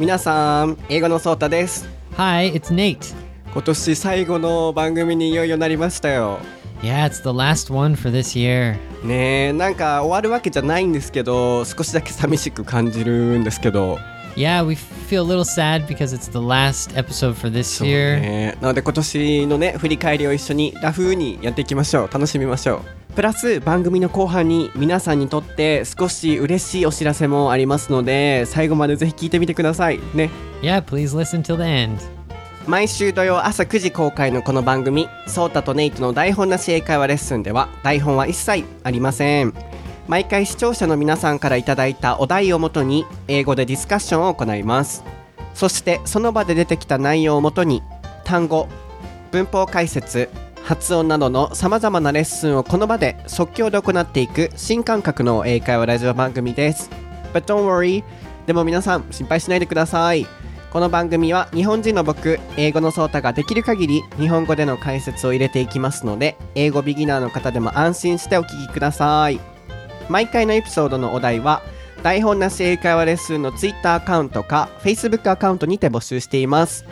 皆さん英語のソータです Hi, it's Nate. 今年最後の番組にいよいよなりましたよ Yeah, it's the last one for this year. ねえなんか終わるわけじゃないんですけど少しだけ寂しく感じるんですけど Yeah, we feel a little sad because it's the last episode for this そう year. ねなので今年のね振り返りを一緒にラフにやっていきましょう。楽しみましょう。プラス番組の後半に皆さんにとって少し嬉しいお知らせもありますので最後までぜひ聞いてみてください。ね。Yeah, please listen till the end. 毎週土曜朝9時公開のこの番組「ソータとネイトの台本なし英会話レッスン」では台本は一切ありません毎回視聴者の皆さんからいただいたお題をもとに英語でディスカッションを行います。そしてその場で出てきた内容をもとに単語文法解説発音などのさまざまなレッスンをこの場で即興で行っていく新感覚の英会話ラジオ番組です。But don't worry でも皆さん心配しないでください。この番組は日本人の僕英語のソータができる限り日本語での解説を入れていきますので英語ビギナーの方でも安心してお聞きください。毎回のエピソードのお題は台本なし英会話レッスンの Twitter アカウントか Facebook アカウントにて募集しています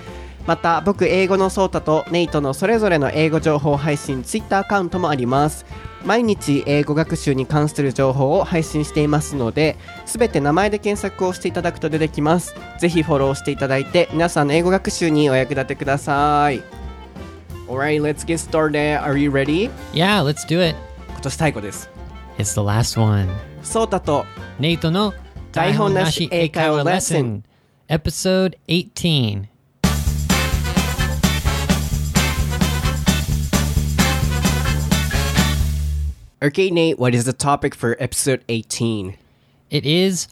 また僕英語のソータとネイトのそれぞれの英語情報配信 Twitter アカウントもあります毎日英語学習に関する情報を配信していますので全て名前で検索をしていただくと出てきますぜひフォローしていただいて皆さんの英語学習にお役立てください Alright, let's get started. Are you ready? Yeah, let's do it. 今年最後です。It's the last one. ソータと Nate の台本なし英会話レッスン Episode 18. Okay, Nate, what is the topic for episode 18? It is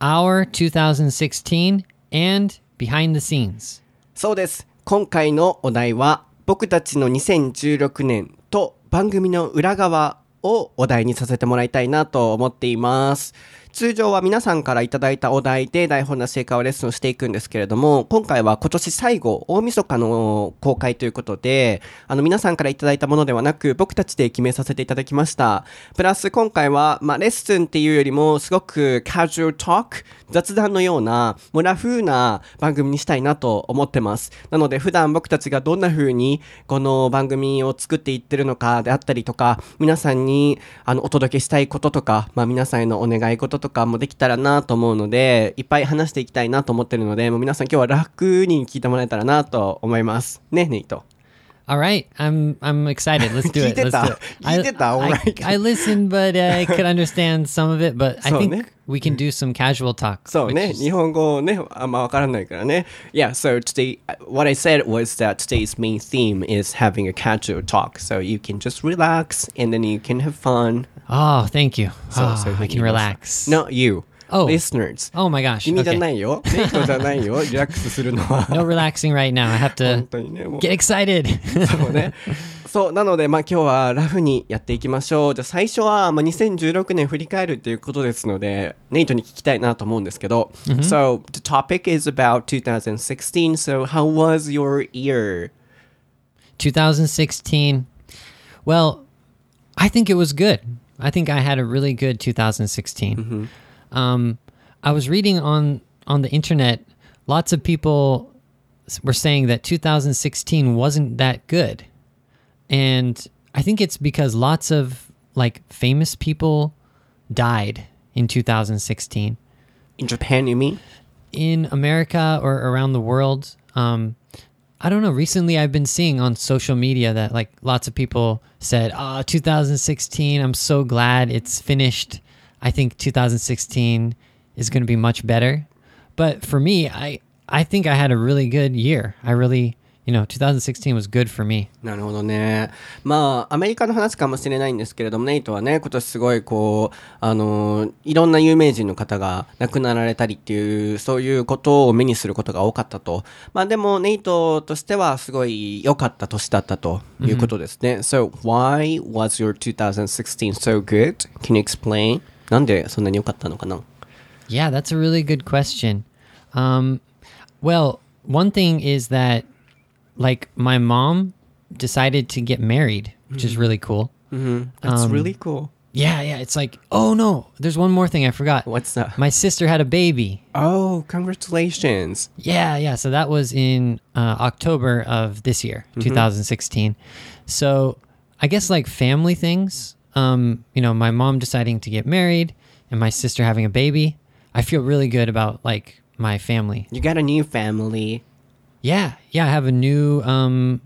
our 2016 and behind the scenes. そうです。今回のお題は、僕たちの2016年と番組の裏側 をお題にさせてもらいたいなと思っています。通常は皆さんからいただいたお題で台本な成果をレッスンしていくんですけれども、今回は今年最後、大晦日の公開ということで、あの皆さんからいただいたものではなく、僕たちで決めさせていただきました。プラス今回は、まあレッスンっていうよりも、すごくカジュアルトーク、雑談のような、もラフな番組にしたいなと思ってます。なので普段僕たちがどんな風にこの番組を作っていってるのかであったりとか、皆さんにあのお届けしたいこととか、まあ皆さんへのお願い事とかとかもできたらなと思うので、いっぱい話していきたいなと思ってるので、もう皆さん今日は楽に聞いてもらえたらなと思います。ね、ネイト。All right, I'm I'm excited. Let's do it. Let's do it. I, I, I, listened, but I could understand some of it. But I think we can do some casual talk. So is... Yeah. So today, uh, what I said was that today's main theme is having a casual talk. So you can just relax, and then you can have fun. Oh, thank you. So, so ah, I can relax. Not you. Oh. Listeners. Oh my gosh. 君じゃ Okay. ないよ。ネイトじゃないよ。リラックスするのは。 No relaxing right now. I have 本 to 当にね、もう。 get excited. そうね。そう、なので、まあ今日はラフにやっていきましょう。じゃあ最初は、まあ、2016年振り返るっていうことですので、ネイトに聞きたいなと思うんですけど。So, the topic is about 2016. So, how was your year? 2016. Well, I think it was good. I think I had a really good 2016. Um, I was reading on on the internet. Lots of people were saying that 2016 wasn't that good, and I think it's because lots of like famous people died in 2016 In Japan, you mean? in America or around the world. Um, I don't know. Recently, I've been seeing on social media that like lots of people said, "Ah, 2016. I'm so glad it's finished. I think 2016 is going to be much better." But for me, I I think I had a really good year. I really, you know, 2016 was good for me. なるほどね。まあ、アメリカの話かもしれないんですけれども、ネイトはね、今年すごいこう、あのー、いろんな有名人の方が亡くなられたりっていう、そういうことを目にすることが多かったと。まあでも、ネイトとしてはすごい良かった年だったということですね。So, why was your 2016 so good? Can you explain? なんでそんなに良かったのかな Yeah, that's a really good question. Um, well, one thing is that, like, my mom decided to get married, which is really cool. That's really cool. Yeah, yeah. It's like, oh no, there's one more thing I forgot. What's that? My sister had a baby. Oh, congratulations. Yeah, yeah. So that was in uh, October of this year, 2016. So I guess like family things, um, you know, my mom deciding to get married and my sister having a baby. I feel really good about like my family. You got a new family. Yeah, yeah. I have a new um,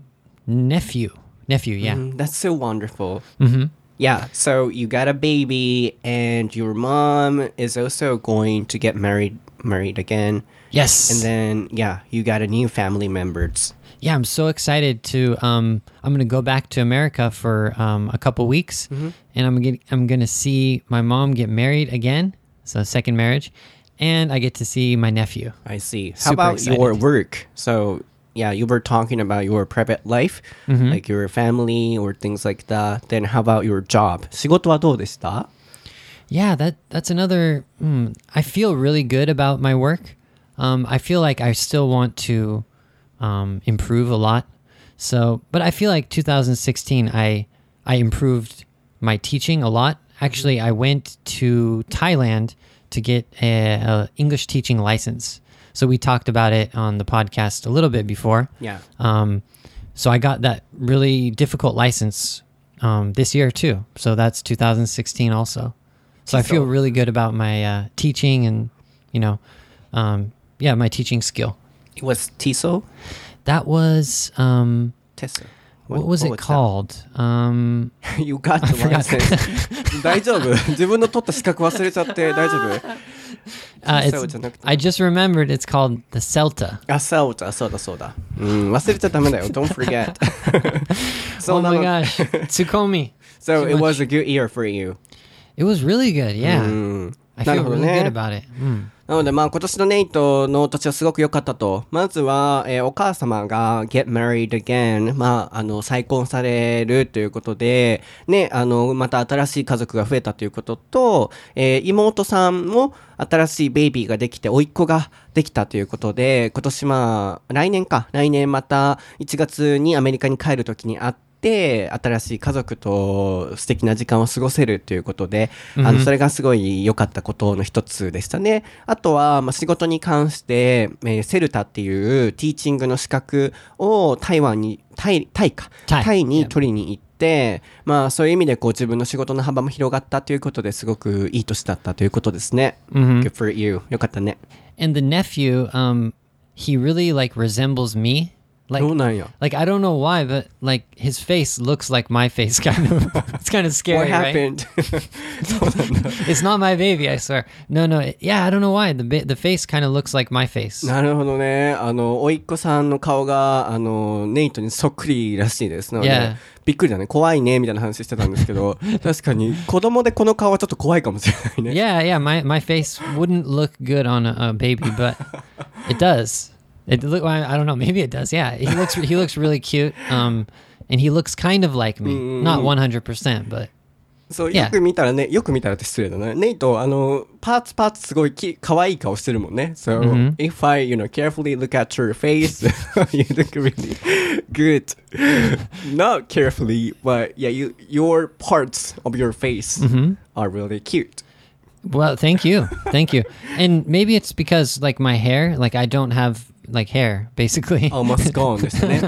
nephew. Nephew, yeah. Mm, that's so wonderful. Mm-hmm. Yeah, so you got a baby, and your mom is also going to get married married again. Yes. And then, yeah, you got a new family members. yeah, I'm so excited to. Um, I'm gonna go back to America for um, a couple weeks, and I'm gonna I'm gonna see my mom get married again, so second marriage, and I get to see my nephew. I see. How Super about your excited. work? So, yeah, you were talking about your private life, Mm-hmm. like your family or things like that. Then how about your job? 仕事はどうでした Yeah, that that's another. Mm, I feel really good about my work. Um, I feel like I still want to um, improve a lot. So, but I feel like 2016, I I improved my teaching a lot. Actually, I went to Thailand to get a, a English teaching license. So we talked about it on the podcast a little bit before. Yeah. Um, so I got that really difficult license um, this year too. So that's 2016 also. So I feel really good about my uh, teaching and you know, um, yeah, my teaching skill. It was TESOL? That was um, TESOL. what, was it that? called? Um, You got the license. 大丈夫自分の取った資格忘れちゃって大丈夫 uh, So it's, it's an- I just remembered it's called the CELTA. あ、そうだ、そうだ、そうだ。うん、忘れちゃダメだよ。Don't forget. そ Oh うな my の gosh, Tsukomi. So too it was much. a good year for you. It was really good. Yeah, うん。 I なるほどね. Mm. なのでまあ今年のネイトの年はすごく良かったと。まずは、えーお母様が get married again。まああの再婚されるということで、ね、あのまた新しい家族が増えたということと、えー妹さんも新しいベイビーができて、甥っ子ができたということで、今年まあ来年か、来年また1月にアメリカに帰る時に会って、新しい家族と素敵な時間を過ごせるということで、あのそれがすごい良かったことの一つでしたね。あとは、まあ、仕事に関して、えーセルタっていうティーチングの資格を台湾に、タイ、タイか、タイに取りに行って、まあそういう意味でこう自分の仕事の幅も広がったということですごくいい年だったということですね。Good for you. よかったね。And the nephew, um, he really like resembles me. Like, そうなんや。 like I don't know why, but like his face looks like my face, kind of. it's kind of What scary, right? happened? そうなんだ。 It's not my baby, I swear. No, no. it- yeah, I don't know why. The ba- the face kind of looks like my face. なるほどね。あの、おいっ子さんの顔が、あの、ネイトにそっくりらしいですので、 Yeah. びっくりだね。怖いね、みたいな話してたんですけど、確かに子供でこの顔はちょっと怖いかもしれないね。 Yeah, yeah. My my face wouldn't look good on a, a baby, but it does. It look. I I don't know. Maybe it does. Yeah, he looks he looks really cute. Um, and he looks kind of like me. Not one hundred percent, but そう、 Yeah. よく見たらね、よく見たらって失礼だな。ネイト、あの、パーツパーツすごいき可愛い顔してるもんね。So, if I, you know, carefully look at your face, you look really good. Not carefully, but yeah, you, your parts of your face are really cute. well, thank you, thank you. And maybe it's because like my hair, like I don't have like hair, basically. almost gone でしたね。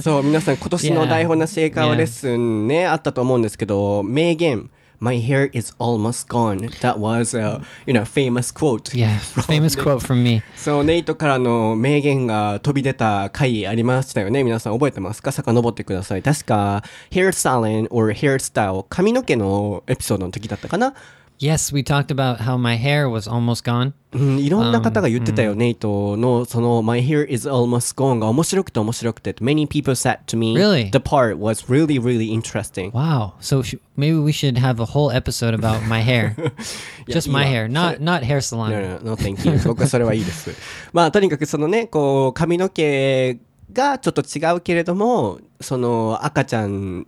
そう、皆さん今年の.台本なし英会話レッスンね、あったと思うんですけど、名言。My hair is almost gone. That was a, you know, famous quote. yeah, famous quote from me. そう、ネイトからの名言が飛び出た回ありましたよね。皆さん覚えてますか遡ってください。確か、hair styling or hairstyle 髪の毛のエピソードの時だったかな。Yes, we talked about how my hair was almost gone. うん、いろんな方が言ってたよ、ネイトのその My hair is almost gone が面白くて面白くて Many people said to me Really? the part was really really interesting Wow. So sh- maybe we should have a whole episode about my hair. Just my いいわ hair, not not hair salon. No, no, no, thank you. 僕はそれはいいです。まあ、とにかくそのね、こう、髪の毛がちょっと違うけれども、その赤ちゃん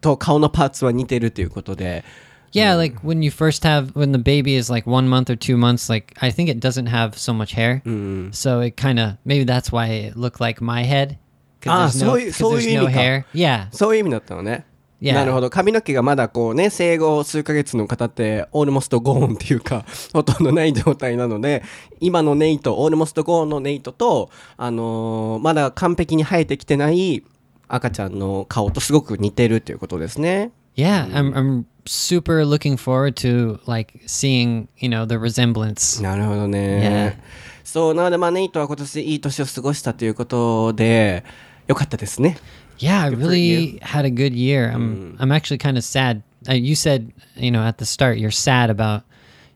と顔のパーツは似てるということで、 Yeah, like when you first have when the baby is like one month or two months, like I think it doesn't have so much hair, so it kind of maybe that's why it looked like my head. 'cause Ah, there's no, そういう- 'cause そういう there's no 意味か。 hair. Yeah, そういう意味だったのね。 Yeah. なるほど。髪の毛がまだこうね、生後数ヶ月の方って、オールモストゴーンっていうか、ほとんどない状態なので、今のネイト、オールモストゴーンのネイトと、あのーまだ完璧に生えてきてない赤ちゃんの顔とすごく似てるっていうことですね。 Yeah, I'm I'm super looking forward to like seeing, you know, the resemblance. なるほどね。そう、なのでまあネイトは今年いい年を過ごしたということで、よかったですね。 Yeah, I for really had a good year. I'm I'm actually kind of sad. Uh, you said, you know, at the start you're sad about,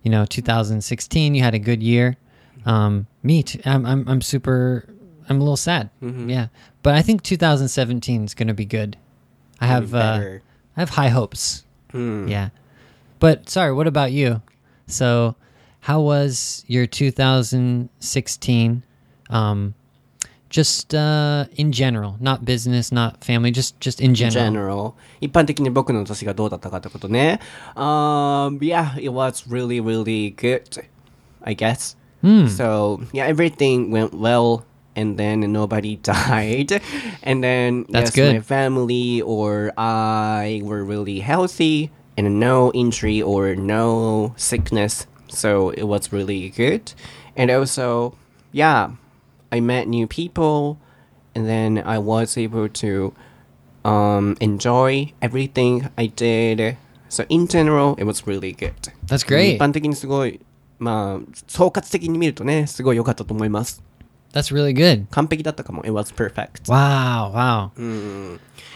you know, 2016. You had a good year. Um, me too. I'm I'm I'm super. I'm a little sad. Yeah, but I think 2017 is going to be good. I have uh, better. I have high hopes. Yeah, but sorry. What about you? So, how was your 2016? Um, just uh, in general, not business, not family, just just in general. general 一般的に僕の年がどうだったかってことね。Um, yeah, it was really, really good, I guess. So, yeah, everything went well. And then nobody died. And then That's yes, my good. family or I were really healthy and no injury or no sickness. So it was really good. And also, yeah, I met new people and then I was able to um, enjoy everything I did. So in general, it was really good. That's great. 一般的にすごい、まあ、総括的に見るとね、すごい良かったと思います。 That's really good. 完璧だったかも。It was perfect. Wow, wow.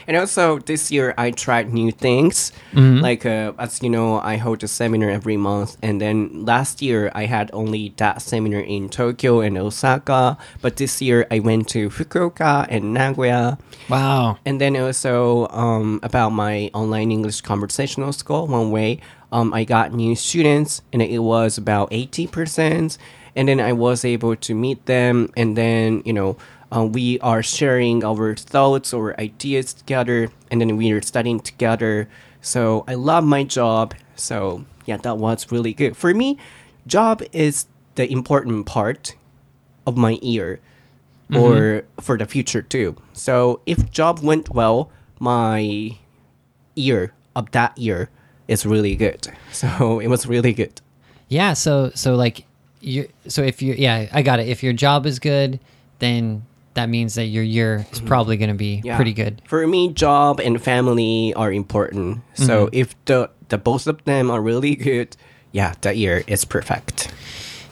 And also this year I tried new things. Like uh, as you know, I hold a seminar every month, and then last year I had only that seminar in Tokyo and Osaka. But this year I went to Fukuoka and Nagoya. Wow. And then also um, about my online English conversational school, one way, um, I got new students, and it was about eighty percent. And then I was able to meet them, and then you know uh, we are sharing our thoughts or ideas together, and then we are studying together. So I love my job. So yeah, that was really good for me. Job is the important part of my year or for the future too. So if job went well, my year of that year is really good. So it was really good. Yeah, so so like you so if you yeah, I got it. If your job is good, then that means that your year is probably going to be Yeah. pretty good. For me, job and family are important. So if the the both of them are really good, yeah, that year is perfect.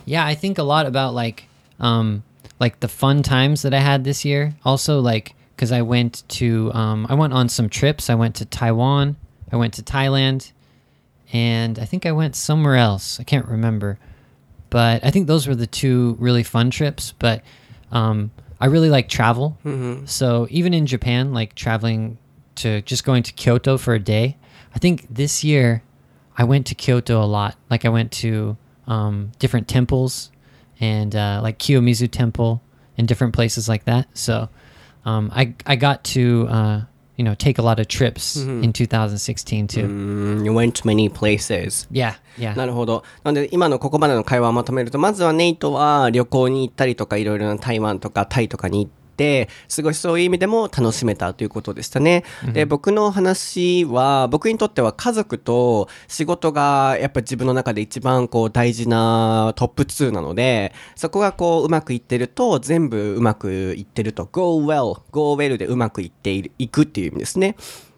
Yeah, I think a lot about like um like the fun times that I had this year. Also like cuz I went to um I went on some trips. I went to Taiwan, I went to Thailand, and I think I went somewhere else. I can't remember. But I think those were the two really fun trips, but um I really like travel. So even in Japan like traveling to just going to Kyoto for a day. I think this year I went to Kyoto a lot. Like I went to um, different temples and uh, like Kiyomizu Temple and different places like that. So um, I I got to uh, you know take a lot of trips in 2016 too. Mm, you went to many places. Yeah, yeah. なるほど。なので、今のここまでの会話をまとめると、まずはネイトは旅行に行ったりとか、いろいろな台湾とかタイとかに行って、すごいそういう意味でも楽しめたということでしたね。で、僕の話は、僕にとっては家族と仕事がやっぱ自分の中で一番こう大事なトップ2なので、そこがこううまくいってると、全部うまくいってると、go well, go well でうまくいっているいくっていう意味ですね。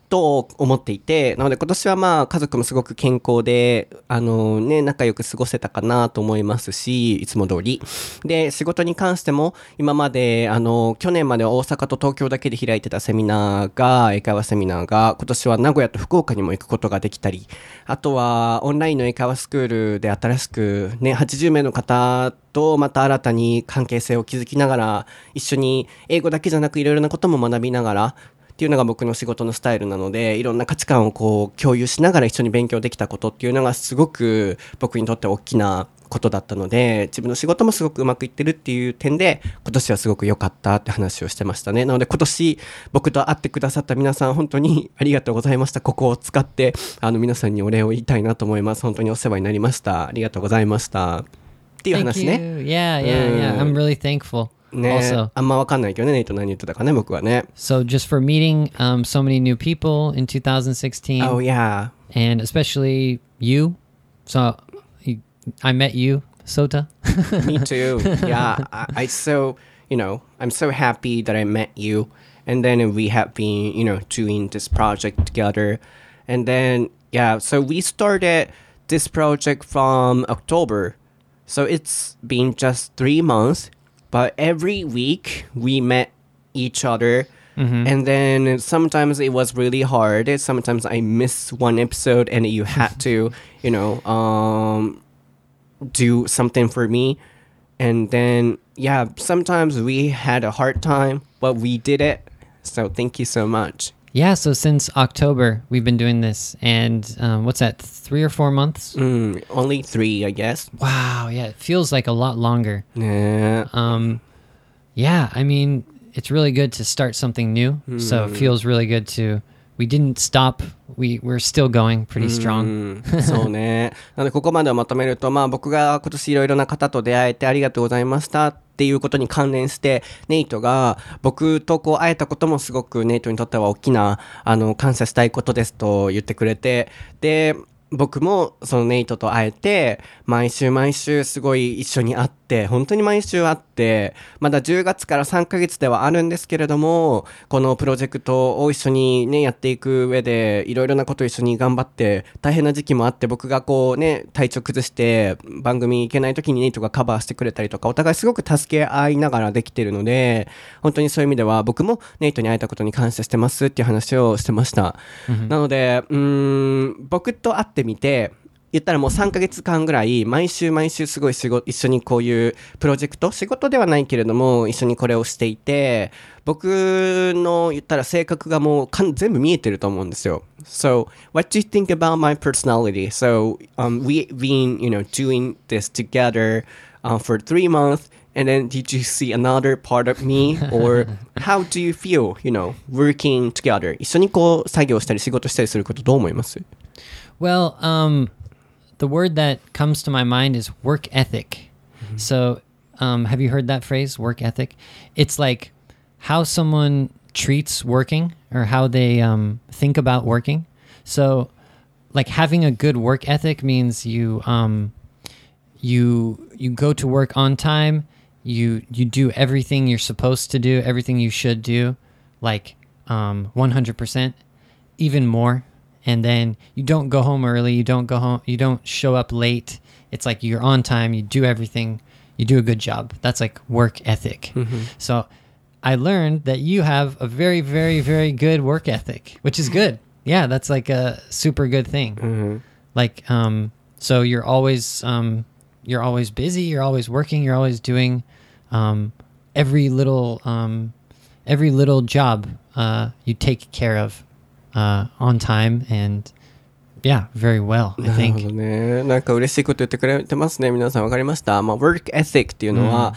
と思っていて、なので今年はまあ家族もすごく健康で、あのね、仲良く過ごせたかなと思いますし、いつも通り。で、仕事に関しても、今まで、あの、去年までは大阪と東京だけで開いてたセミナーが、英会話セミナーが、今年は名古屋と福岡にも行くことができたり、あとはオンラインの英会話スクールで新しくね、80名の方とまた新たに関係性を築きながら、一緒に英語だけじゃなくいろいろなことも学びながら、っていうのが僕の仕事のスタイルなのでいろんな価値観をこう共有しながら一緒に勉強できたことっていうのがすごく僕にとって大きなことだったので自分の仕事もすごくうまくいってるっていう点で今年はすごく良かったって話をしてましたねなので今年僕と会ってくださった皆さん本当にありがとうございましたここを使ってあの皆さんにお礼を言いたいなと思います本当にお世話になりましたありがとうございましたっていう Thank 話 you. ね Yeah, yeah, yeah. I'm really thankful. ね also. あんまわかんないけどね、ネイト何言ってたかね、僕はね。 So just for meeting um, so many new people in 2016, Oh, yeah. and especially you. So you, I met you, Sota. Me too. Yeah, I, I so you know I'm so happy that I met you, and then we have been you know doing this project together, and then yeah, so we started this project from October, so it's been just three months, but every week we met each other. And then sometimes it was really hard. Sometimes I missed one episode, and you had to, you know, um, do something for me. And then, yeah, sometimes we had a hard time, but we did it. So thank you so much. Yeah. So since October, we've been doing this, and um, what's that? Three or four months? Mm, only three, I guess. Wow. Yeah, it feels like a lot longer. Yeah. Um, yeah, I mean, it's really good to start something new. So it feels really good to. We didn't stop. We we're still going pretty strong. うん そうね。なので、ここまでをまとめると、まあ僕が今年いろいろな方と出会えてありがとうございましたっていうことに関連して、ネイトが僕とこう会えたこともすごくネイトにとっては大きな、あの、感謝したいことですと言ってくれて、で、僕もそのネイトと会えて、毎週毎週すごい一緒に会って、本当に毎週会って、まだ10月から3ヶ月ではあるんですけれども、このプロジェクトを一緒にね、やっていく上で、いろいろなことを一緒に頑張って、大変な時期もあって、僕がこうね、体調崩して、番組行けない時にネイトがカバーしてくれたりとか、お互いすごく助け合いながらできてるので、本当にそういう意味では、僕もネイトに会えたことに感謝してますっていう話をしてました。なので、うーん、僕と会ってみて、言ったらもう3ヶ月間ぐらい、毎週毎週すごい仕事、一緒にこういうプロジェクト、仕事ではないけれども、一緒にこれをしていて、僕の言ったら性格がもうかん全部見えてると思うんですよ。So, what do you think about my personality? So, um, we've been, you know, doing this together uh, for three months. And then did you see another part of me? Or how do you feel, you know, working together? 一緒にこう作業したり仕事したりすることどう思います Well, um, the word that comes to my mind is work ethic. So, um, have you heard that phrase, work ethic? It's like how someone treats working or how they um, think about working. So, like having a good work ethic means you um, you you go to work on time. You you do everything you're supposed to do, everything you should do, like um, 100%, even more. And then you don't go home early. You don't go home. You don't show up late. It's like you're on time. You do everything. You do a good job. That's like work ethic. So I learned that you have a very, very, very good work ethic, which is good. Yeah, that's like a super good thing. Like, um, so you're always, um, you're always busy. You're always working. You're always doing, um, every little, um, every little job, uh, you take care of, uh, on time and yeah, very well, I なるほ think. どね。なんか嬉しいこと言ってくれてますね。皆さんわかりました。まあ、work ethic っていうのは、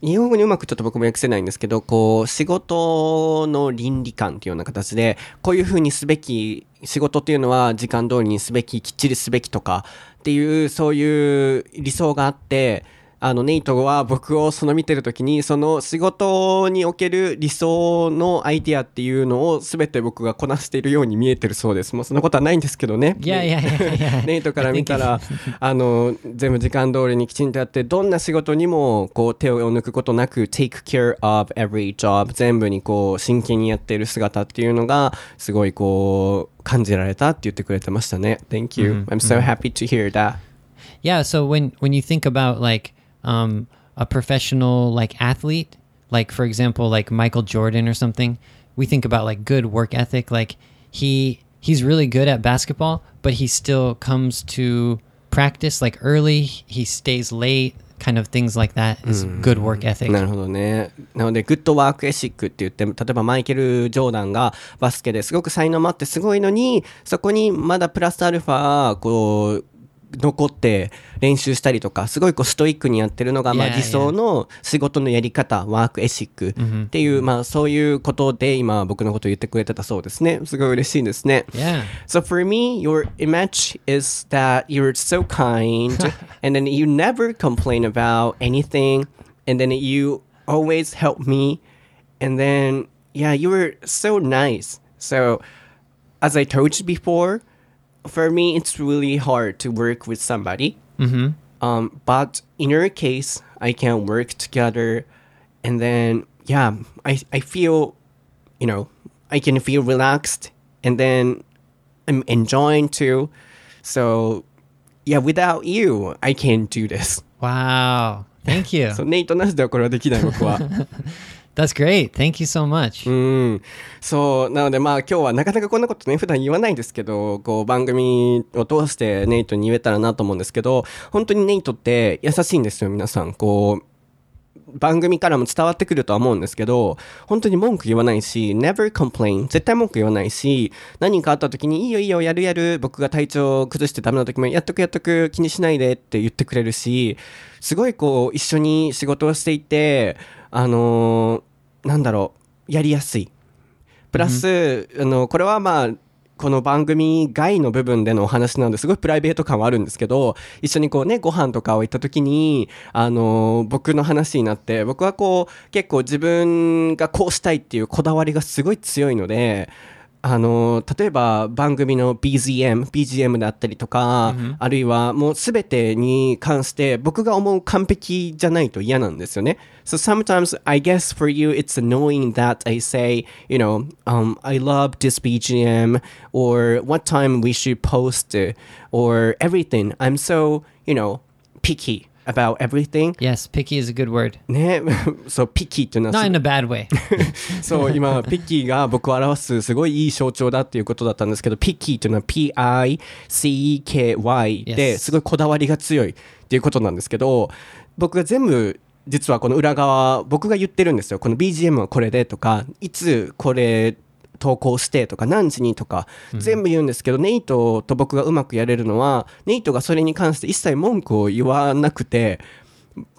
日本語にうまくちょっと僕も訳せないんですけど、こう、仕事の倫理観っていうような形で、こういうふうにすべき、仕事っていうのは時間通りにすべき、きっちりすべきとかっていう、そういう理想があって、あの、ネイトは僕をその見てるときに、その仕事における理想のアイディアっていうのを全て僕がこなしているように見えてるそうです。もうそんなことはないんですけどね。Yeah, yeah, yeah, yeah. ネイトから見たら、あの、全部時間通りにきちんとやって、どんな仕事にも、こう、手を抜くことなく、take care of every job、全部にこう、真剣にやっている姿っていうのが、すごいこう、感じられたって言ってくれてましたね。Thank you.、I'm so happy to hear that. Yeah, so when when you think about like um, a professional like athlete, like for example, like Michael Jordan or something, we think about like good work ethic. Like he he's really good at basketball, but he still comes to practice like early. He stays late. Kind of things like that is good work ethic. なるほどね。なので、グッドワークエシックって言って、例えばマイケル・ジョーダンがバスケですごく才能もあってすごいのに、そこにまだプラスアルファ、こう、 残って練習したりとか、すごいこうストイックにやってるのが、まあ理想の仕事のやり方、 work ethic っていう、まあそういうことで今僕のことを言ってくれてたそうですね。すごい嬉しいですね。Yeah. So for me, your image is that you're so kind and then you never complain about anything and then you always help me. And then, yeah, you were so nice. So, as I told you before, for me, it's really hard to work with somebody. Mm-hmm. Um, but in your case, I can work together. And then, yeah, I, I feel, you know, I can feel relaxed. And then I'm enjoying too. So, yeah, without you, I can't do this. Wow. Thank you. そうネイトなしではこれはできない僕は。 That's great. Thank you so much. うん。そう。なのでまあ今日はなかなかこんなことね、普段言わないんですけど、こう番組を通してネイトに言えたらなと思うんですけど、本当にネイトって優しいんですよ、皆さん。こう、番組からも伝わってくるとは思うんですけど、本当に文句言わないし、never complain。絶対文句言わないし、何かあった時に、いいよいいよ、やるやる、僕が体調崩してダメな時も、やっとくやっとく、気にしないでって言ってくれるし、すごいこう、一緒に仕事をしていて、あのーなんだろう、やりやすい。プラス、あの、これはまあ、この番組外の部分でのお話なのですごいプライベート感はあるんですけど、一緒にこうね、ご飯とかを行った時に、あの、僕の話になって、僕はこう、結構自分がこうしたいっていうこだわりがすごい強いので、あの、例えば番組の BGM、BGM だったりとか、あるいはもうすべてに関して僕が思う完璧じゃないと嫌なんですよね。So sometimes I guess for you it's annoying that I say, you know, um, I love this BGM or what time we should post or everything. I'm so, you know, picky about everything. Yes, picky is a good word. ね、そう、ピキっていうのは Not in a bad way. そう、今、ピッキーが僕を表すすごいいい象徴だっていうことだったんですけど、ピッキーというのは P-I-C-E-K-Y で.すごいこだわりが強いっていうことなんですけど、僕が全部、実はこの裏側、僕が言ってるんですよ。この BGM はこれでとか、いつこれ投稿してとか、何時にとか、全部言うんですけど、ネイトと僕がうまくやれるのは、ネイトがそれに関して一切文句を言わなくて、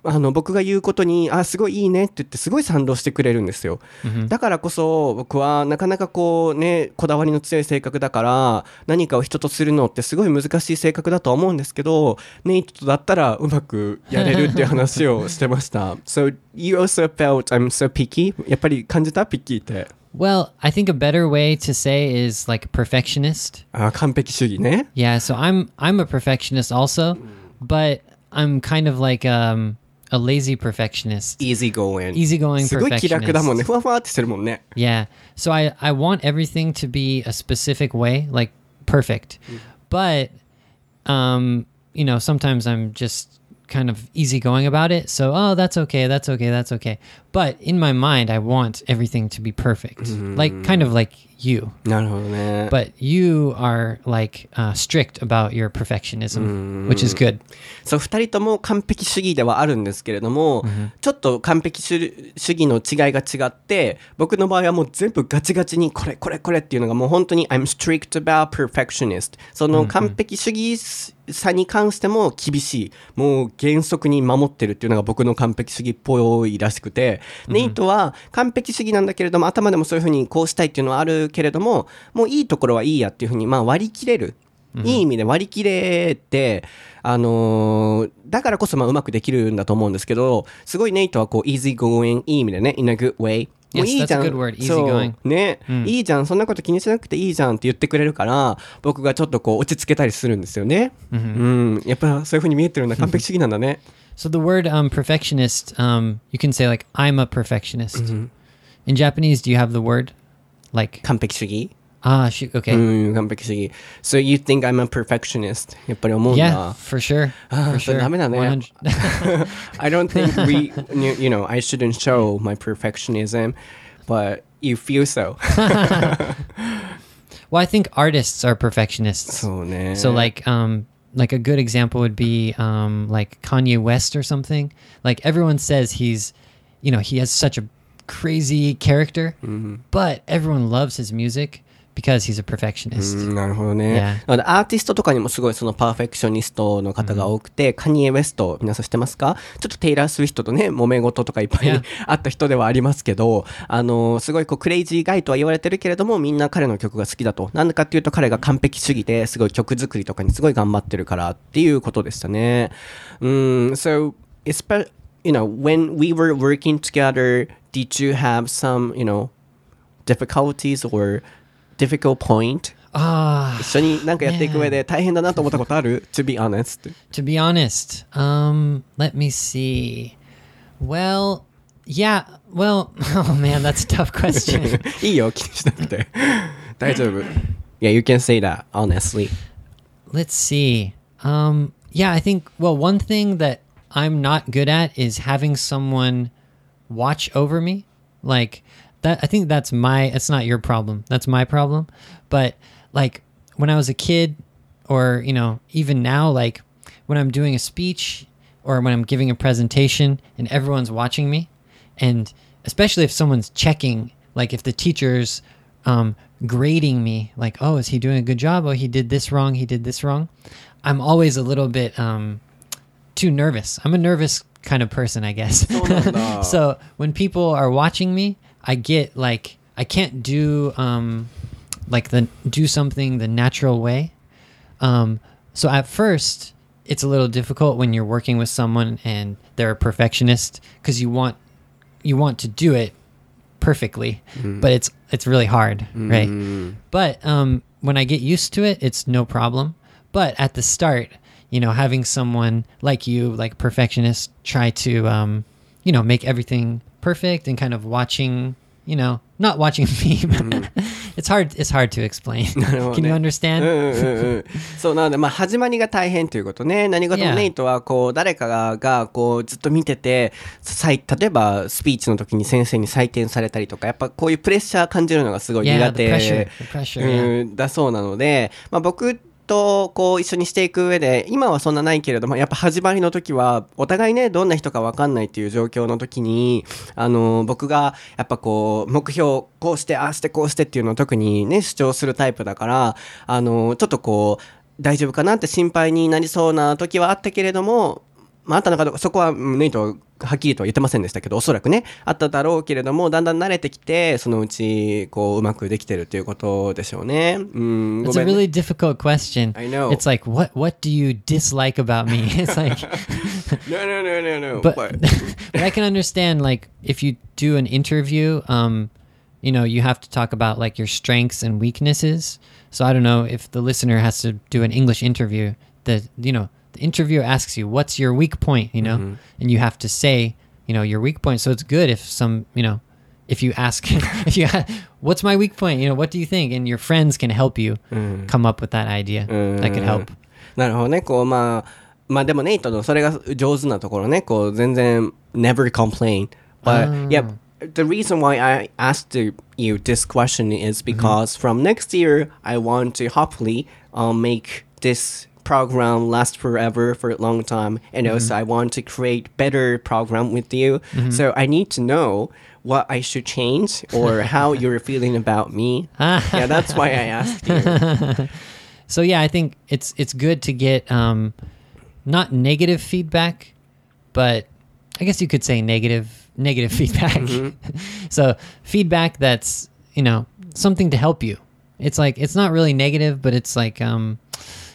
あの僕が言うことにあすごいいいねって言ってすごい賛同してくれるんですよ、だからこそ僕はなかなかこうねこだわりの強い性格だから何かを人とするのってすごい難しい性格だとは思うんですけどネイトだったらうまくやれるっていう話をしてました。So you also felt I'm so picky? やっぱり感じた？ピッキーって Well, I think a better way to say is like perfectionist. あ完璧主義ね Yeah, so I'm I'm a perfectionist also, but I'm kind of like um a lazy perfectionist. easy going Easygoing すごい気楽だもんね perfectionist. ふわふわってしてるもんね Yeah. So I I want everything to be a specific way, like perfect. But um, you know, sometimes I'm just kind of easygoing about it. So, oh, that's okay, that's okay, that's okay. But in my mind, I want everything to be perfect. Mm-hmm. Like kind of like you. なるほどね But you are like uh, strict about your perfectionism, which is good. そう、二人とも完璧主義ではあるんですけれども、ちょっと完璧主主義の違いが違って、僕の場合はもう全部ガチガチにこれこれこれっていうのがもう本当に I'm strict about perfectionist。その完璧主義さに関しても厳しい。もう原則に守ってるっていうのが僕の完璧主義っぽいらしくて、ネイトは完璧主義なんだけれども、頭でもそういうふうにこうしたいっていうのはあるけれども、もういいところはいいやっていうふうに、まあ割り切れる。いい意味で割り切れて、あのーだからこそまあうまくできるんだと思うんですけど、すごいネイトはこう easy going いい意味でね、in a good way。もう Yes, いいじゃん。word, そう.ね、いいじゃん、そんなこと気にしなくていいじゃんって言ってくれるから、僕がちょっとこう落ち着けたりするんですよね。うん。やっぱそういう風に見えてるんだ。完璧主義なんだね。So the word um, perfectionist, um, you can say like I'm a perfectionist. In Japanese, do you have the word? like 完璧主義 ah shoot? Okay, うん、完璧主義。So you think I'm a perfectionist? やっぱり思うん yeah, だ。 for sure, あ for ーそれ sure. ダメだね 100 I don't think we, you, you know, I shouldn't show my perfectionism, but you feel so. well, I think artists are perfectionists. そうね。 So like um like a good example would be um like Kanye West or something. Like everyone says he's you know, he has such a crazy character, but everyone loves his music because he's a perfectionist. うんなるほどね。Yeah. アーティストとかにもすごいそのパーフェクショニストの方が多くて、カニエ・ウェスト、皆さん知ってますか？ちょっとテイラー・スウィフトとね、揉め事とかいっぱい Yeah. あった人ではありますけど、あの、すごいこうクレイジーガイとは言われてるけれども、みんな彼の曲が好きだと。なんでかっていうと彼が完璧主義ですごい曲作りとかにすごい頑張ってるからっていうことでしたね。うん、so, you know, when we were working together, did you have some, you know, difficulties or difficult point? あ一緒になんかやっていく上で大変だなと思ったことある ?to be honest. To be honest, um, let me see. Well, yeah, well, oh man, that's a tough question. いいよ、気にしなくて。大丈夫。Yeah, you can say that, honestly. Let's see. Um, yeah, I think, well, one thing that I'm not good at is having someone watch over me. Like, that, I think that's my, it's not your problem. That's my problem. But, like, when I was a kid, or, you know, even now, like, when I'm doing a speech or when I'm giving a presentation and everyone's watching me, and especially if someone's checking, like if the teacher's um, grading me, like, oh, is he doing a good job? Oh, he did this wrong. He did this wrong. I'm always a little bit um, too nervous. I'm a nervous kind of person, I guess. So when people are watching me, I get like I can't do um, like the do something the natural way. Um, so at first, it's a little difficult when you're working with someone and they're a perfectionist because you want you want to do it perfectly, mm. but it's it's really hard, mm. right? Mm-hmm. But um, when I get used to it, it's no problem. But at the start, you know, having someone like you, like perfectionist, try to um, you know make everything perfect and kind of watching, you know, not watching me. it's hard. It's hard to explain. Can you understand? そうなので、まあ、始まりが大変ということね何事も.ネイトはこう誰かががこうずっと見てて例えばスピーチの時に先生に採点されたりとかやっぱこういうプレッシャー感じるのがすごい苦手だそうなので、まあ、僕とこう一緒にしていく上で今はそんなないけれどもやっぱ始まりの時はお互いねどんな人か分かんないっていう状況の時にあの僕がやっぱこう目標こうしてああしてこうしてっていうのを特にね主張するタイプだからあのちょっとこう大丈夫かなって心配になりそうな時はあったけれどもまあ、あったのかどうか、そこはうんネイトははっきりとは言ってませんでしたけど、おそらくね、あっただろうけれども、だんだん慣れてきて、そのうち、こう、うまくできてるということでしょうね。うん、ご It's め a really difficult question. I know. It's like what what do you dislike about me? It's like No, no, no, no, no. but, but I can understand like if you do an interview, um, you know, you have to talk about like your strengths and weaknesses. So I don't know if the listener has to do an English interview that you know, the interviewer asks you, What's your weak point? You know, and you have to say, you know, your weak point. So it's good if some you know if you ask if you ha- what's my weak point you know what do you think and your friends can help you come up with that idea that could help なるほどね。こう、まあ、まあでもネイトのそれが上手なところね、こう、全然、never complain. But, yeah, the reason why I asked you this question is because from next year, I want to hopefully um, make this program last forever for a long time. And also, I want to create better program with you. So I need to know what I should change or how you're feeling about me. yeah, that's why I asked you. so yeah i think it's it's good to get um not negative feedback but i guess you could say negative negative feedback so feedback that's you know something to help you it's like it's not really negative but it's like um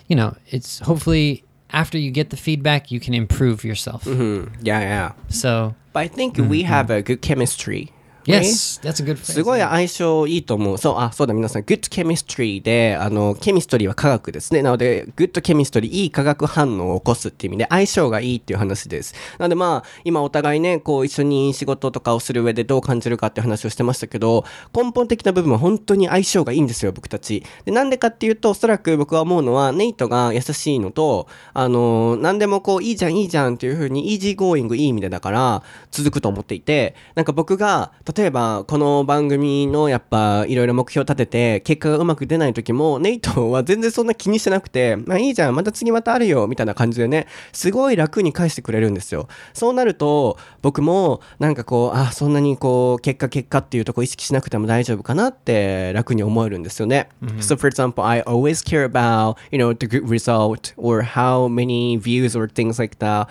you know it's hopefully after you get the feedback you can improve yourself Hmm, yeah, yeah. so But I think we have a good chemistry. Yes that's a good phrase すごい相性いいと思う。そう、あ、そうだ、皆さん、good chemistry で、あの、ケミストリーは科学ですね。なので、good chemistry、いい化学反応を起こすっていう意味で、相性がいいっていう話です。なので、まあ、今お互いね、こう、一緒に仕事とかをする上でどう感じるかって話をしてましたけど、根本的な部分は本当に相性がいいんですよ、僕たち。で、なんでかっていうと、おそらく僕は思うのは、ネイトが優しいのと、あの、何でもこう、いいじゃん、いいじゃんっていう風に、 easygoing いい意味でだから、続くと思っていて、なんか僕が、例えば、この番組のやっぱ、いろいろ目標立てて、結果がうまく出ない時も、ネイトは全然そんな気にしてなくて、まあいいじゃん、また次またあるよ、みたいな感じでね、すごい楽に返してくれるんですよ。そうなると、僕も、なんかこう、あ、そんなにこう、結果結果っていうとこ意識しなくても大丈夫かなって楽に思えるんですよね。So for example, I always care about, you know, the good result or how many views or things like that.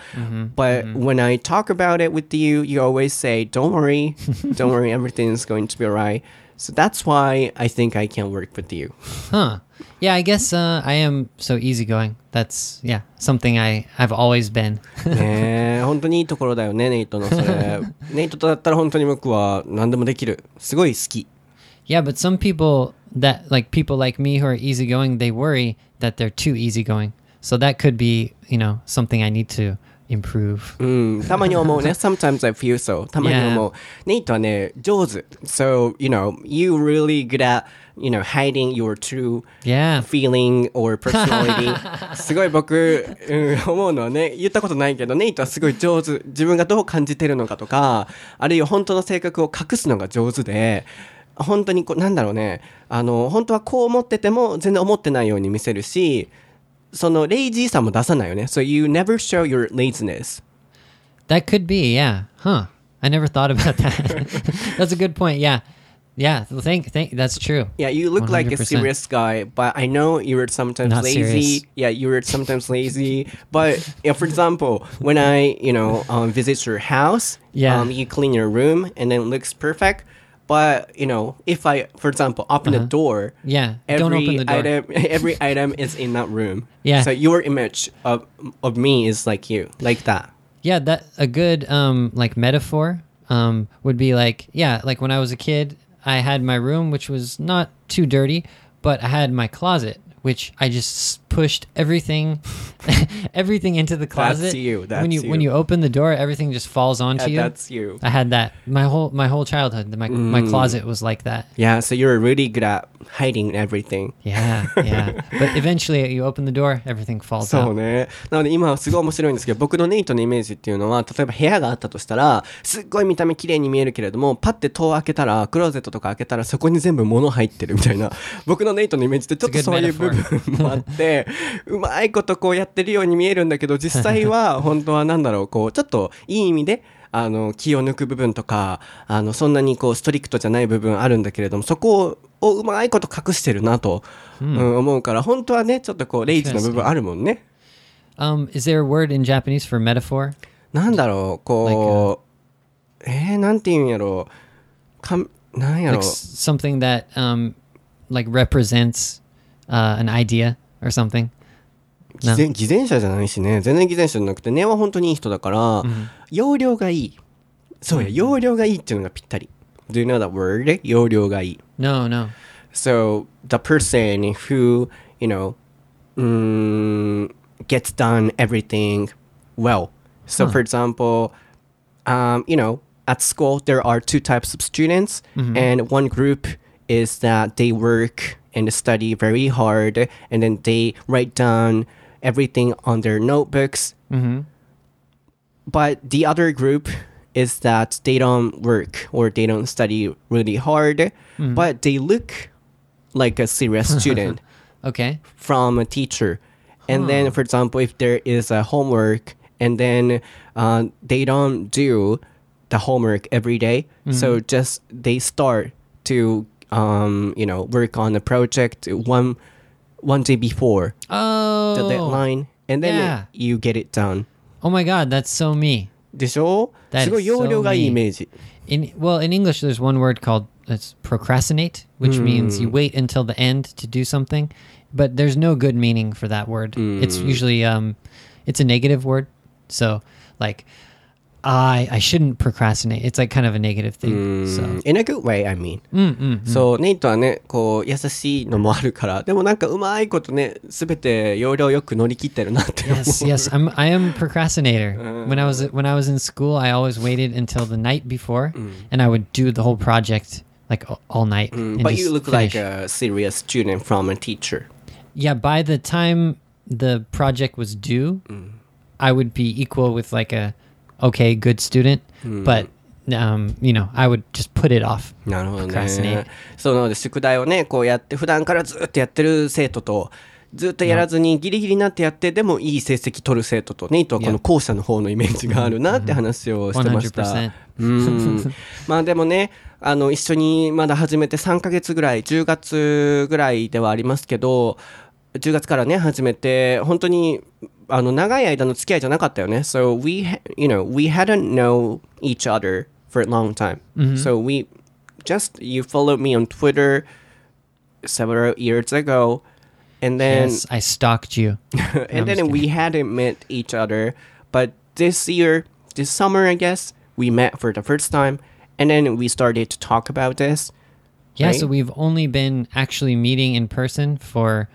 But when I talk about it with you, you always say, don't worry, don't worry, everything's going to be alright. So that's why I think I can work with you. Huh. Yeah, I guess uh, I am so easygoing. That's yeah, something I I've always been. ねえ本当にいいところだよね、ネイトのそれ。ネイトとだったら本当に僕は何でもできる。すごい好き。 yeah, but some people that like people like me who are easygoing, they worry that they're too easygoing. So that could be, you know, something I need to improve. うん、たまに思うね。Sometimes I feel so. たまに思う。ネイトはね、上手。So, you know, you really good at, you know, hiding your true Yeah. feeling or personality すごい僕、うん、思うのはね言ったことないけどネイトはすごい上手自分がどう感じてるのかとかあるいは本当の性格を隠すのが上手で本当にこうなんだろうねあの本当はこう思ってても全然思ってないように見せるし そのレイジーさも出さないよね So you never show your laziness That could be, yeah. Huh. I never thought about that. that's a good point. Yeah. Yeah. Thank thank that's true. Yeah, you look like a 100%. serious guy, but I know you're sometimes Not lazy. serious. Yeah, you're sometimes lazy. But yeah, for example, when I, you know, um, visit your house, Yeah. um, you clean your room and then it looks perfect. But you know, if I, for example, open the door, Yeah. every Uh-huh. Don't open the door. item, every item is in that room. Yeah. So your image of of me is like you, like that. Yeah, that a good um like metaphor um would be like yeah, like when I was a kid, I had my room which was not too dirty, but I had my closet which I just pushed everything everything into the closet. you, when that's you when you. you open the door, everything just falls onto Yeah, you. that's you. I had that my whole my whole childhood. My my closet was like that. Yeah. So you're really good at hiding everything. Yeah, yeah. but eventually, you open the door, everything falls そう out. ね。なので今はすごい面白いんですけど、僕のネイトのイメージっていうのは、例えば部屋があったとしたら、すっごい見た目綺麗に見えるけれども、パッて戸を開けたら、クローゼットとか開けたら、そこに全部物入ってるみたいな、僕のネイトのイメージってちょっとそういう部分 もあって、うまいことこうやってるように見えるんだけど、実際は本当はなんだろう、こう、ちょっといい意味で、あの、気を抜く部分とか、あの、そんなにこう、ストリクトじゃない部分あるんだけれども、そこをうまいこと隠してるなと、うん思うから、本当はね、ちょっとこう、レイジの部分あるもんね。Um, is there a word in Japanese for metaphor? なんだろう、こう、えー、なんて言うんやろう。かん、なんやろ Like s- something that um, like represents uh, an idea or something. 偽善偽善者じゃないしね。全然偽善者じゃなくて、根は本当にいい人だから、容量がいい。そうや、容量がいいっていうのがぴったり。Do you know that word? 容量がいい。 No, no. So the person who, you know, mm, gets done everything well. So, for example, um, you know, at school there are two types of students, and one group is that they work and study very hard, and then they write down everything on their notebooks. Mm-hmm. But the other group is that they don't work or they don't study really hard, mm-hmm. but they look like a serious student Okay. from a teacher. And then, for example, if there is a homework and then uh, they don't do the homework every day, so mm-hmm. just they start to um, you know work on the project one one day before Oh. the deadline, and then yeah. you get it done. Oh my God, that's so me. でしょ That すごい is 容量がいい so イメージ。 In well, in English, there's one word called it's procrastinate, which means you wait until the end to do something. But there's no good meaning for that word. It's usually um, it's a negative word. So like, I I shouldn't procrastinate. It's like kind of a negative thing. So In a good way, I mean. うんうんうんそう、ネイトはね、こう、優しいのもあるから、でもなんかうまいことね、すべて容量よく乗り切ってるなって思う。 Yes, yes. I'm I am procrastinator. when I was when I was in school, I always waited until the night before, and I would do the whole project like a- all night. and But just you look like finish. a serious student from a teacher. yeah. By the time the project was due, I would be equal with like a okay, good student, but um, you know, I would just put it off. なるほど Procrastinate. ね。そうなので、宿題をね、こうやって、普段からずっとやってる生徒と、ずっとやらずにギリギリになってやって、でもいい成績取る生徒と、ネイトはこの後者の方のイメージがあるなって話をしてました。100%うん。まあでもね、あの、一緒にまだ始めて3ヶ月ぐらい、10月ぐらいではありますけど、10月からね、始めて、本当に、あの、長い間の付き合いじゃなかったよね。So we, ha- you know, we hadn't know each other for a long time. So we just you followed me on Twitter several years ago, and then yes, I stalked you. and just then we hadn't met each other. But this year, this summer, I guess, we met for the first time, and then we started to talk about this. Yeah, Right? so we've only been actually meeting in person for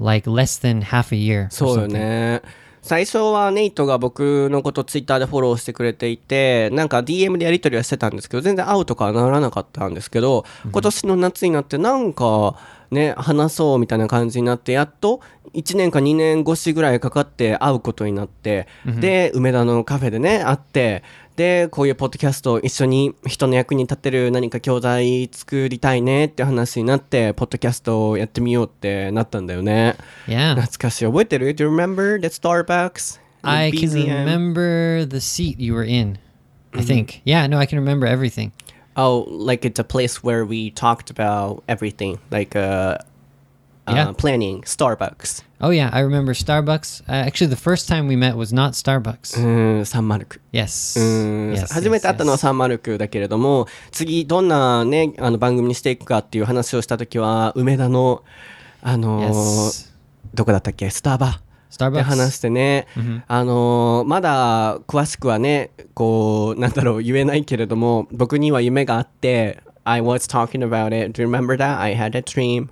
like less than half a year. そうよ.ね。最初はネイトが僕のことツイッターでフォローしてくれていて、なんか DM でやり取りはしてたんですけど、全然会うとかはならなかったんですけど、今年の夏になってなんかね、話そうみたいな感じになって、やっと1年か2年越しぐらいかかって会うことになって、で、梅田のカフェでね、会って、で、こういうポッドキャストを一緒に人の役に立てる何か教材作りたいねって話になって、ポッドキャストをやってみようってなったんだよね。Yeah. 懐かしい。覚えてる ?Do you remember the Starbucks? I can remember the seat you were in. I think. Yeah, no, I can remember everything. Oh, like it's a place where we talked about everything, like uh, uh Yeah. planning, Starbucks. Oh yeah, I remember Starbucks. Uh, actually, the first time we met was not Starbucks. うーん、サンマルク。Yes. うーん yes. 初めて会ったのは yes, サンマルクだけれども、次どんなね、あの番組にしていくかっていう話をした時は、梅田の、あのー yes. どこだったっけスタバ。で Starbucks. 話してね、あのーまだ詳しくはねこうなんだろう言えないけれども僕には夢があって I was talking about it do you remember that I had a dream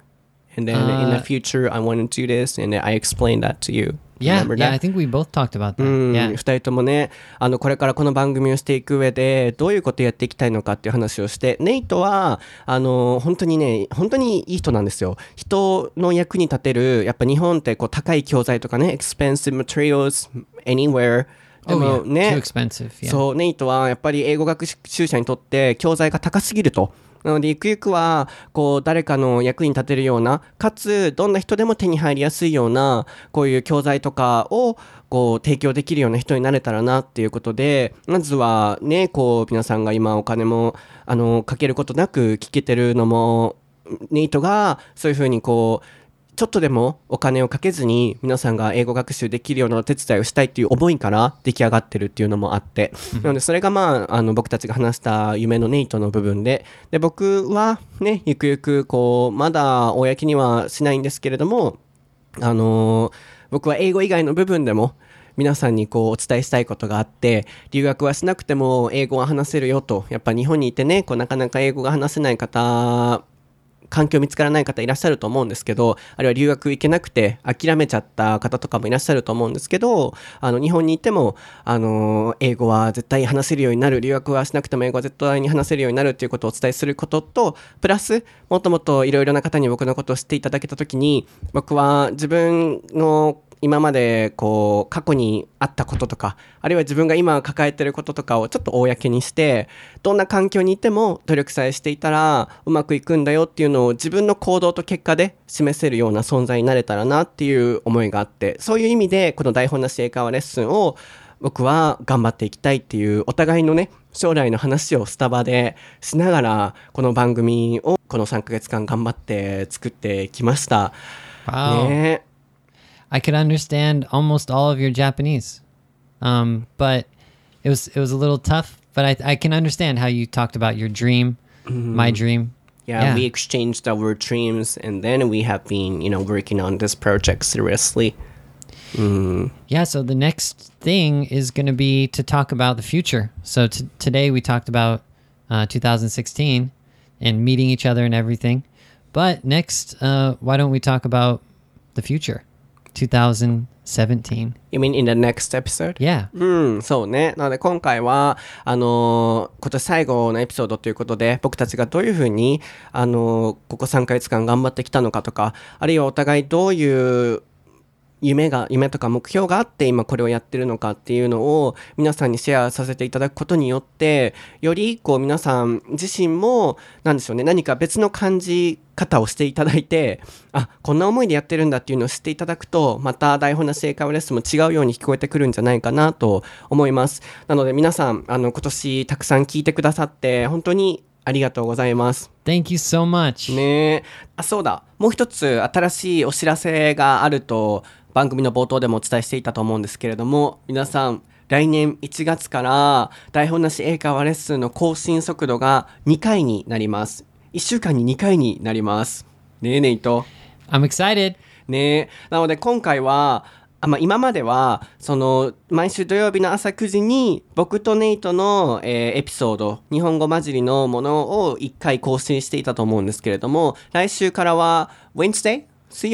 and then in the future I want to do this and I explained that to you Yeah, yeah. I think we both talked about that. うん、Yeah. 2人ともねあのこれからこの番組をしていく上でどういうことをやっていきたいのかっていう話をしてネイトはあの本当にね本当にいい人なんですよ人の役に立てるやっぱ日本ってこう高い教材とかね expensive materials anywhere で Oh も yeah. ね、Too expensive. Yeah. そう、ネイトはやっぱり英語学習者にとって教材が高すぎると。なので、ゆくゆくは、こう、誰かの役に立てるような、かつ、どんな人でも手に入りやすいような、こういう教材とかを、こう、提供できるような人になれたらなっていうことで、まずは、ね、こう、皆さんが今お金も、あの、かけることなく聞けてるのも、ネイトが、そういうふうにこう、ちょっとでもお金をかけずに皆さんが英語学習できるようなお手伝いをしたいっていう思いから出来上がってるっていうのもあって、なのでそれがまあ、あの僕たちが話した夢のネイトの部分で、で、僕はね、ゆくゆくこう、まだ公にはしないんですけれども、あのー僕は英語以外の部分でも皆さんにこうお伝えしたいことがあって留学はしなくても英語は話せるよと。やっぱ日本にいてねこうなかなか英語が話せない方環境見つからない方いらっしゃると思うんですけどあるいは留学行けなくて諦めちゃった方とかもいらっしゃると思うんですけどあの日本にいてもあの英語は絶対話せるようになる留学はしなくても英語は絶対に話せるようになるっていうことをお伝えすることとプラスもっともっといろいろな方に僕のことを知っていただけた時に僕は自分の今までこう過去にあったこととかあるいは自分が今抱えてることとかをちょっと公にしてどんな環境にいても努力さえしていたらうまくいくんだよっていうのを自分の行動と結果で示せるような存在になれたらなっていう思いがあってそういう意味でこの台本なし英会話レッスンを僕は頑張っていきたいっていうお互いのね将来の話をスタバでしながらこの番組をこの3ヶ月間頑張って作ってきました。ね I could understand almost all of your Japanese, um, but it was it was a little tough. But I I can understand how you talked about your dream, my dream. Yeah, we exchanged our dreams and then we have been, you know, working on this project seriously. Yeah, so the next thing is going to be to talk about the future. So t- today we talked about uh, 2016 and meeting each other and everything. But next, uh, why don't we talk about the future, 2017? You mean in the next episode? Yeah. うん、そうね。なので今回は、あのー今年最後のエピソードということで、僕たちがどういうふうに、あのーここ3ヶ月間頑張ってきたのかとか、あるいはお互いどういう夢が、夢とか目標があって今これをやってるのかっていうのを皆さんにシェアさせていただくことによって、よりこう皆さん自身も、なんでしょうね、何か別の感じ方をしていただいて、あ、こんな思いでやってるんだっていうのを知っていただくと、また台本なし英会話レッスンも違うように聞こえてくるんじゃないかなと思います。なので皆さん、あの、今年たくさん聞いてくださって、本当にありがとうございます。Thank you so much. ねえ。あ、そうだ。もう一つ新しいお知らせがあると番組の冒頭でもお伝えしていたと思うんですけれども、皆さん、来年1月から台本なし英会話レッスンの更新速度が2回になります。1週間に2回になります。ねえねいと。I'm excited. ねなので今回は、あまあ、今までは、その、毎週土曜日の朝9時に、僕とネイトの、えーエピソード、日本語混じりのものを1回更新していたと思うんですけれども、来週からは、Wednesday? See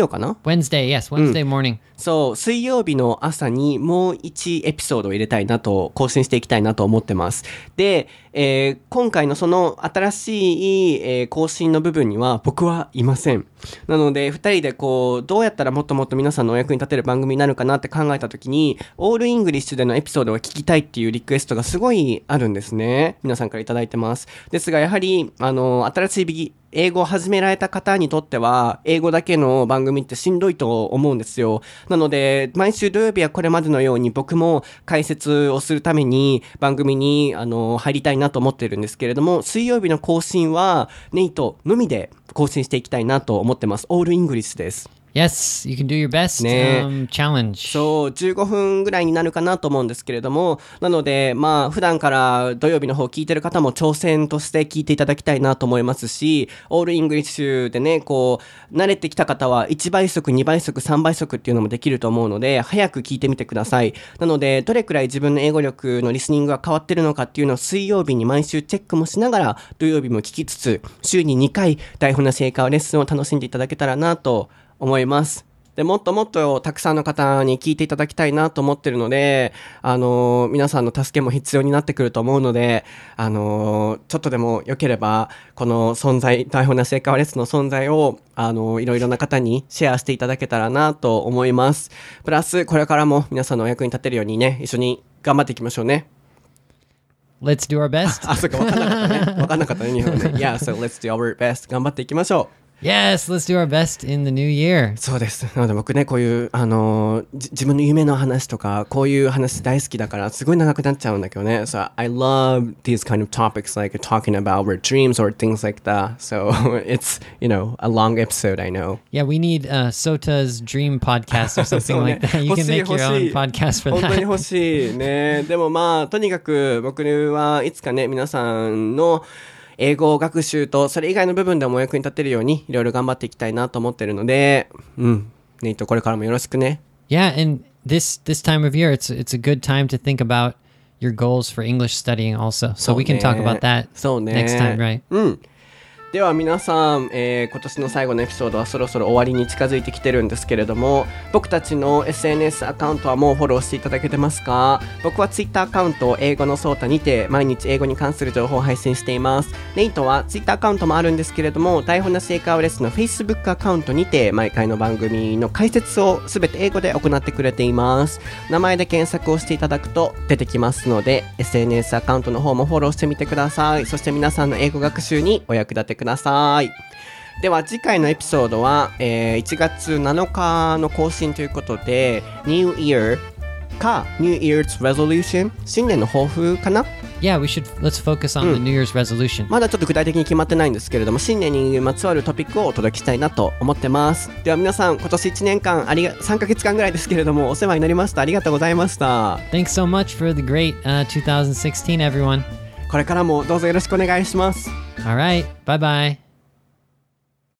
Wednesday, yes, Wednesday morning. そう、水曜日の朝にもう1エピソードを入れたいなと、更新していきたいなと思ってます。で、えー今回のその新しい、えー更新の部分には僕はいません。なので、二人でこう、どうやったらもっともっと皆さんのお役に立てる番組になるかなって考えたときに、 all English でのエピソードが聞きたいっていうリクエストがすごいあるんですね。皆さんからいただいてます。ですが、やはり、あの、新しい英語を始められた方にとっては、英語だけの番組ってしんどいと思うんですよ。なので、毎週土曜日はこれまでのように僕も解説をするために番組にあの入りたいなと思ってるんですけれども、水曜日の更新はネイトのみで更新していきたいなと思ってます。 all English です。Yes, you can do your best. ね. Um, challenge. そう、15分ぐらいになるかなと思うんですけれども、なので、まあ、普段から土曜日の方聞いてる方も挑戦として聞いていただきたいなと思いますし、 all English でね、こう、慣れてきた方は1倍速、2倍速、3倍速っていうのもできると思うので、早く聞いてみてください。なので、どれくらい自分の英語力のリスニングが変わってるのかっていうのを水曜日に毎週チェックもしながら、土曜日も聞きつつ、週に2回、台本なし英会話レッスンを楽しんでいただけたらなと思います。で、もっともっとたくさんの方に聞いていただきたいなと思ってるので、あのー皆さんの助けも必要になってくると思うので、あのーちょっとでも良ければ、この存在、台本なし英会話レッスンの存在を、あのーいろいろな方にシェアしていただけたらなと思います。プラス、これからも皆さんのお役に立てるようにね、一緒に頑張っていきましょうね。Let's do our best. あ、そっか、わかんなかったね。わかんなかったね、日本語で。Yeah, so let's do our best. 頑張っていきましょう。yes, let's do our best in the new year. そうです。なので僕ね、こういう、あのーじ自分の夢の話とか、こういう話大好きだから、すごい長くなっちゃうんだけどね。So, I love these kind of topics, like talking about our dreams or things like that. So, it's, you know, a long episode, I know. Yeah, we need uh, Sota's dream podcast or something そうね like that. You 欲 can しい make your 欲し own い podcast for 本当に that. 欲しいね。でもまあ、とにかく僕はいつかね、皆さんの 英語学習とそれ以外の部分でもお役に立てるようにいろいろ頑張っていきたいなと思ってるので、うん。ネイトこれからもよろしくね。Yeah, and this this time of year, it's it's a good time to think about your goals for English studying also. So we can talk about that next time, right? うん。では皆さん、えー今年の最後のエピソードはそろそろ終わりに近づいてきてるんですけれども僕たちの SNS アカウントはもうフォローしていただけてますか？僕は Twitter アカウント英語のソータにて毎日英語に関する情報を配信しています。ネイトは Twitter アカウントもあるんですけれども台本な成果をレッスンの Facebook アカウントにて毎回の番組の解説をすべて英語で行ってくれています。名前で検索をしていただくと出てきますので SNS アカウントの方もフォローしてみてください。そして皆さんの英語学習にお役立てください。では次回のエピソードは、えー1月7日の更新ということで New Year か New Year's Resolution 新年の抱負かな？Yeah, we should let's focus on the New Year's resolution. まだちょっと具体的に決まってないんですけれども新年にまつわるトピックをお届けしたいなと思ってます。では皆さん今年1年間ありが3ヶ月間ぐらいですけれどもお世話になりました。ありがとうございました。Thanks so much for the great uh, 2016, everyone. これからもどうぞよろしくお願いします Alright bye bye.